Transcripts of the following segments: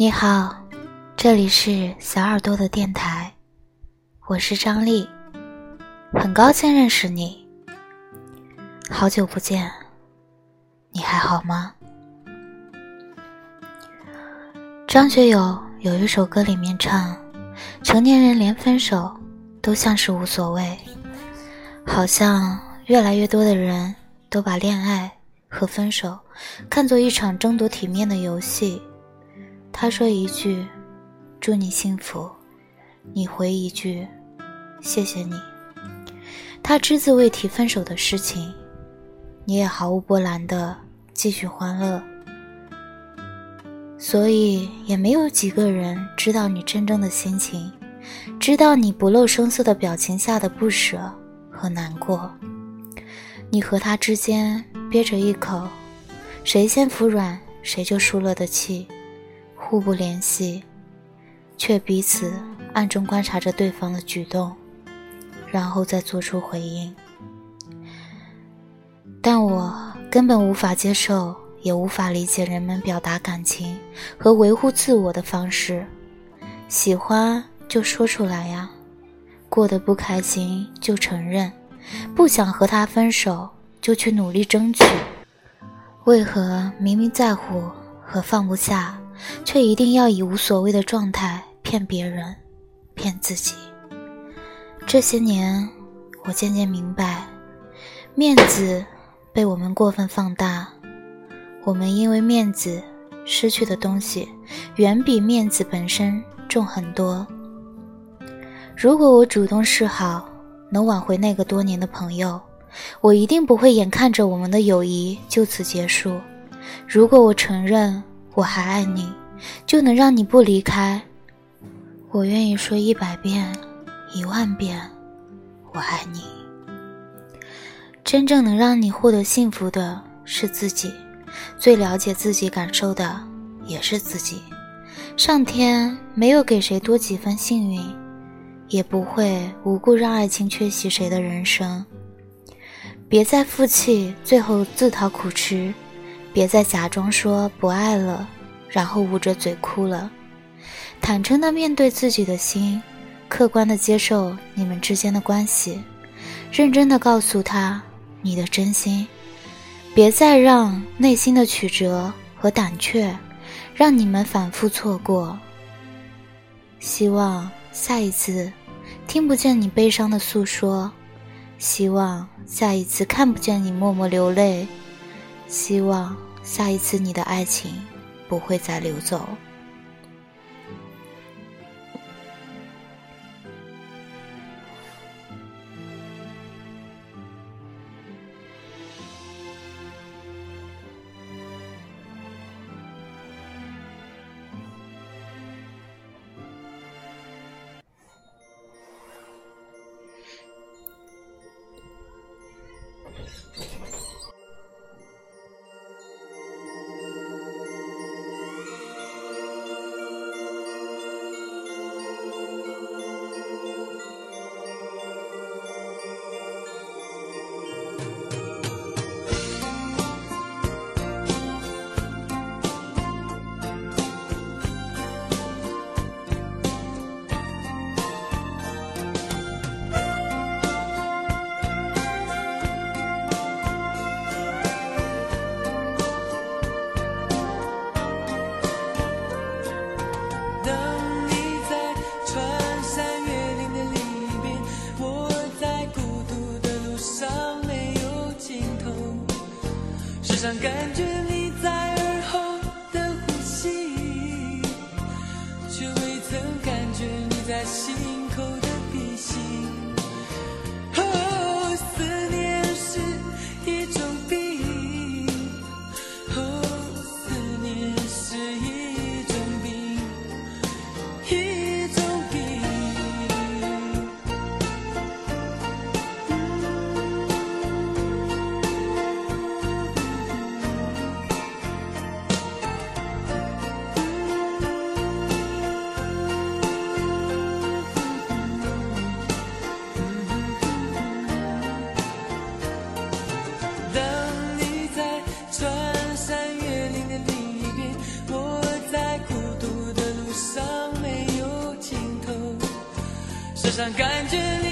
你好，这里是小耳朵的电台，我是张丽，很高兴认识你。好久不见，你还好吗？张学友有一首歌里面唱，成年人连分手都像是无所谓，好像越来越多的人都把恋爱和分手看作一场争夺体面的游戏。他说一句“祝你幸福”，你回一句“谢谢你”。他只字未提分手的事情，你也毫无波澜的继续欢乐。所以也没有几个人知道你真正的心情，知道你不露声色的表情下的不舍和难过。你和他之间憋着一口，谁先服软谁就输了的气。互不联系，却彼此暗中观察着对方的举动，然后再做出回应。但我根本无法接受，也无法理解人们表达感情和维护自我的方式。喜欢就说出来呀，过得不开心就承认，不想和他分手就去努力争取。为何明明在乎和放不下？却一定要以无所谓的状态骗别人，骗自己。这些年，我渐渐明白，面子被我们过分放大，我们因为面子失去的东西，远比面子本身重很多。如果我主动示好，能挽回那个多年的朋友，我一定不会眼看着我们的友谊就此结束。如果我承认，我还爱你，就能让你不离开。我愿意说一百遍、一万遍，我爱你。真正能让你获得幸福的是自己，最了解自己感受的也是自己。上天没有给谁多几分幸运，也不会无故让爱情缺席谁的人生。别再负气，最后自讨苦吃。别再假装说不爱了，然后捂着嘴哭了。坦诚的面对自己的心，客观的接受你们之间的关系，认真的告诉他你的真心。别再让内心的曲折和胆怯，让你们反复错过。希望下一次听不见你悲伤的诉说，希望下一次看不见你默默流泪。希望下一次你的爱情不会再流走。上感觉但感觉你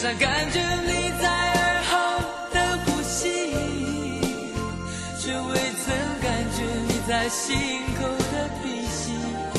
时常感觉你在耳后的呼吸却未曾感觉你在心口的鼻息。